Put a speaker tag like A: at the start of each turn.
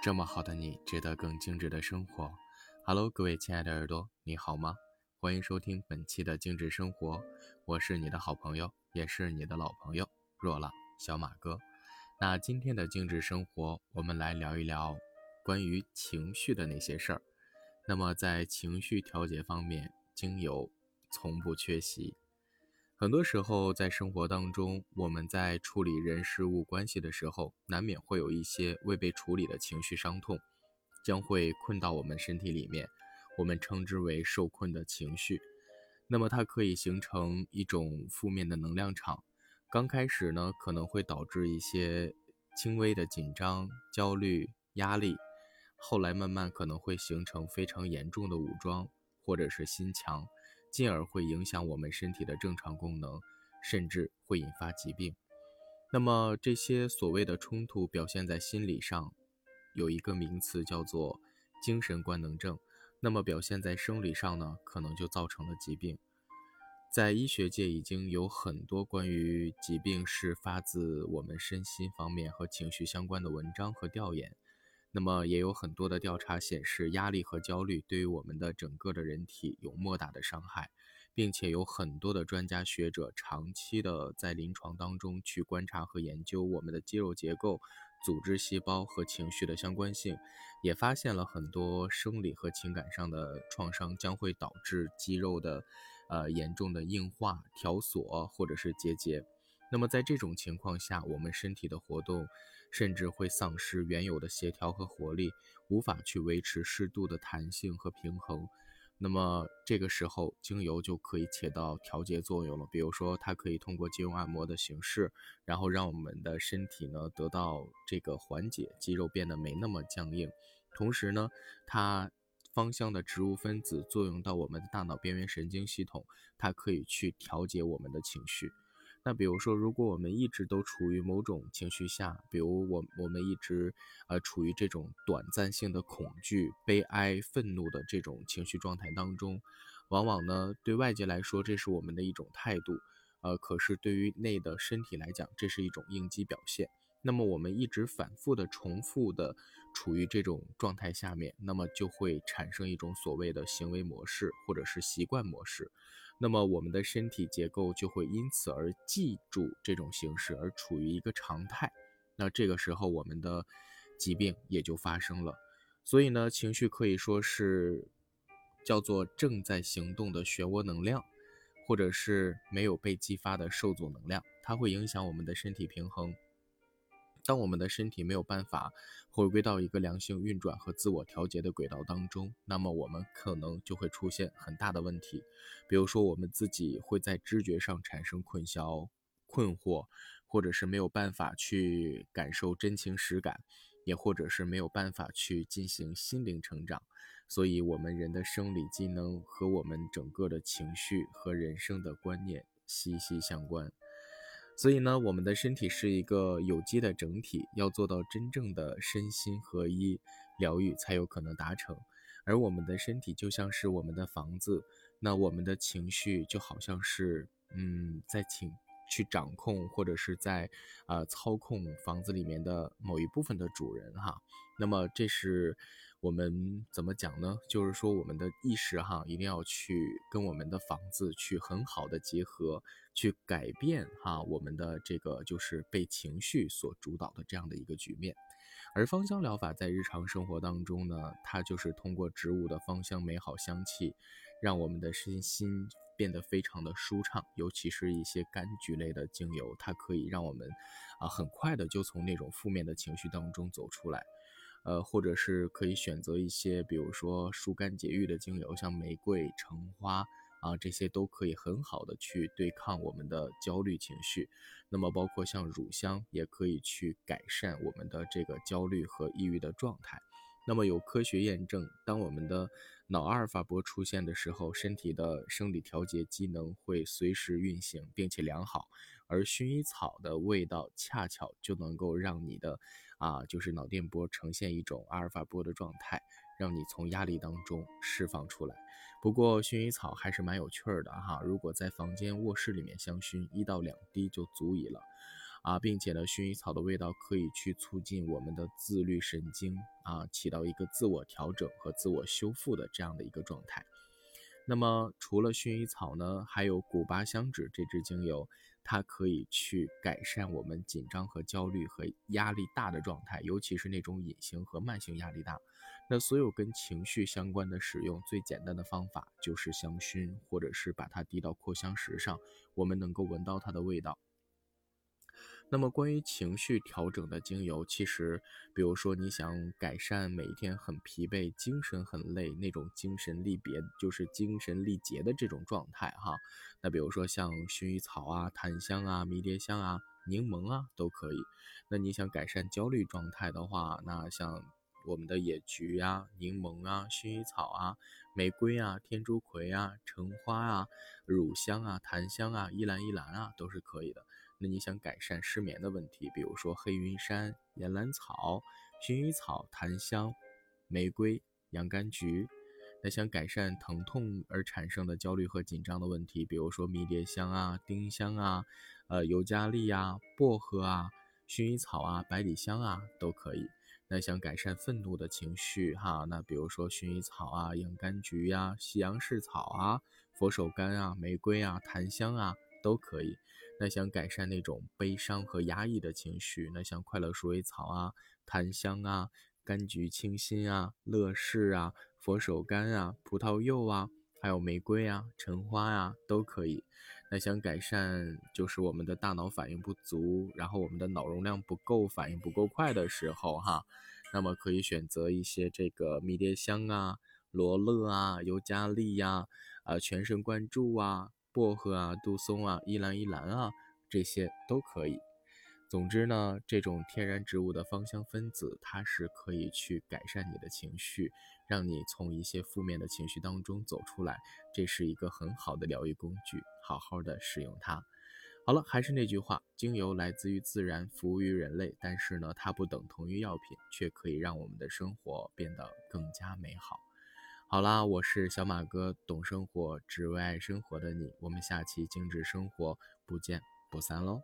A: 这么好的你，值得更精致的生活。Hello，各位亲爱的耳朵，你好吗？欢迎收听本期的精致生活，我是你的好朋友，也是你的老朋友若朗小马哥。那今天的精致生活，我们来聊一聊关于情绪的那些事儿。那么在情绪调节方面，精油从不缺席。很多时候，在生活当中，我们在处理人事物关系的时候，难免会有一些未被处理的情绪伤痛，将会困到我们身体里面，我们称之为受困的情绪。那么它可以形成一种负面的能量场，刚开始呢，可能会导致一些轻微的紧张、焦虑、压力，后来慢慢可能会形成非常严重的武装或者是心墙。进而会影响我们身体的正常功能，甚至会引发疾病。那么这些所谓的冲突表现在心理上，有一个名词叫做精神官能症。那么表现在生理上呢，可能就造成了疾病。在医学界已经有很多关于疾病是发自我们身心方面和情绪相关的文章和调研。那么也有很多的调查显示，压力和焦虑对于我们的整个的人体有莫大的伤害，并且有很多的专家学者长期的在临床当中去观察和研究我们的肌肉结构、组织细胞和情绪的相关性，也发现了很多生理和情感上的创伤将会导致肌肉的，呃严重的硬化、条索或者是结节。那么在这种情况下，我们身体的活动甚至会丧失原有的协调和活力，无法去维持适度的弹性和平衡。那么这个时候，精油就可以起到调节作用了。比如说，它可以通过精油按摩的形式，然后让我们的身体呢得到这个缓解，肌肉变得没那么僵硬。同时呢，它芳香的植物分子作用到我们的大脑边缘神经系统，它可以去调节我们的情绪。那比如说，如果我们一直都处于某种情绪下，比如我我们一直呃处于这种短暂性的恐惧、悲哀、愤怒的这种情绪状态当中，往往呢对外界来说这是我们的一种态度，呃，可是对于内的身体来讲，这是一种应激表现。那么我们一直反复的、重复的处于这种状态下面，那么就会产生一种所谓的行为模式或者是习惯模式。那么我们的身体结构就会因此而记住这种形式，而处于一个常态。那这个时候我们的疾病也就发生了。所以呢，情绪可以说是叫做正在行动的漩涡能量，或者是没有被激发的受阻能量，它会影响我们的身体平衡。当我们的身体没有办法回归到一个良性运转和自我调节的轨道当中，那么我们可能就会出现很大的问题。比如说，我们自己会在知觉上产生困淆、困惑，或者是没有办法去感受真情实感，也或者是没有办法去进行心灵成长。所以，我们人的生理机能和我们整个的情绪和人生的观念息息相关。所以呢，我们的身体是一个有机的整体，要做到真正的身心合一疗愈，才有可能达成。而我们的身体就像是我们的房子，那我们的情绪就好像是，嗯，在请去掌控或者是在，呃，操控房子里面的某一部分的主人哈。那么这是。我们怎么讲呢？就是说，我们的意识哈，一定要去跟我们的房子去很好的结合，去改变哈我们的这个就是被情绪所主导的这样的一个局面。而芳香疗法在日常生活当中呢，它就是通过植物的芳香美好香气，让我们的身心变得非常的舒畅。尤其是一些柑橘类的精油，它可以让我们啊很快的就从那种负面的情绪当中走出来。呃，或者是可以选择一些，比如说疏肝解郁的精油，像玫瑰、橙花啊，这些都可以很好的去对抗我们的焦虑情绪。那么，包括像乳香，也可以去改善我们的这个焦虑和抑郁的状态。那么有科学验证，当我们的脑阿尔法波出现的时候，身体的生理调节机能会随时运行，并且良好。而薰衣草的味道恰巧就能够让你的啊，就是脑电波呈现一种阿尔法波的状态，让你从压力当中释放出来。不过薰衣草还是蛮有趣儿的哈，如果在房间、卧室里面香薰，一到两滴就足以了。啊，并且呢，薰衣草的味道可以去促进我们的自律神经啊，起到一个自我调整和自我修复的这样的一个状态。那么除了薰衣草呢，还有古巴香脂这支精油，它可以去改善我们紧张和焦虑和压力大的状态，尤其是那种隐形和慢性压力大。那所有跟情绪相关的使用，最简单的方法就是香薰，或者是把它滴到扩香石上，我们能够闻到它的味道。那么关于情绪调整的精油，其实，比如说你想改善每一天很疲惫、精神很累那种精神力别，就是精神力竭的这种状态哈。那比如说像薰衣草啊、檀香啊、迷迭香啊、柠檬啊都可以。那你想改善焦虑状态的话，那像我们的野菊啊、柠檬啊、薰衣草啊、玫瑰啊、天竺葵啊、橙花啊、乳香啊、檀香啊、依兰依兰啊都是可以的。那你想改善失眠的问题，比如说黑云杉、岩兰草、薰衣草、檀香、玫瑰、洋甘菊；那想改善疼痛而产生的焦虑和紧张的问题，比如说迷迭香啊、丁香啊、呃尤加利啊、薄荷啊、薰衣草啊、百里香啊都可以。那想改善愤怒的情绪哈，那比如说薰衣草啊、洋甘菊呀、西洋柿草啊、佛手柑啊、玫瑰啊、檀香啊都可以。那想改善那种悲伤和压抑的情绪，那像快乐鼠尾草啊、檀香啊、柑橘清新啊、乐事啊、佛手柑啊、葡萄柚啊，还有玫瑰啊、橙花呀，都可以。那想改善就是我们的大脑反应不足，然后我们的脑容量不够，反应不够快的时候哈，那么可以选择一些这个迷迭香啊、罗勒啊、尤加利呀、啊全神贯注啊。薄荷啊、杜松啊、依兰依兰啊，这些都可以。总之呢，这种天然植物的芳香分子，它是可以去改善你的情绪，让你从一些负面的情绪当中走出来。这是一个很好的疗愈工具，好好的使用它。好了，还是那句话，精油来自于自然，服务于人类，但是呢，它不等同于药品，却可以让我们的生活变得更加美好。好啦，我是小马哥，懂生活，只为爱生活的你。我们下期精致生活不见不散喽。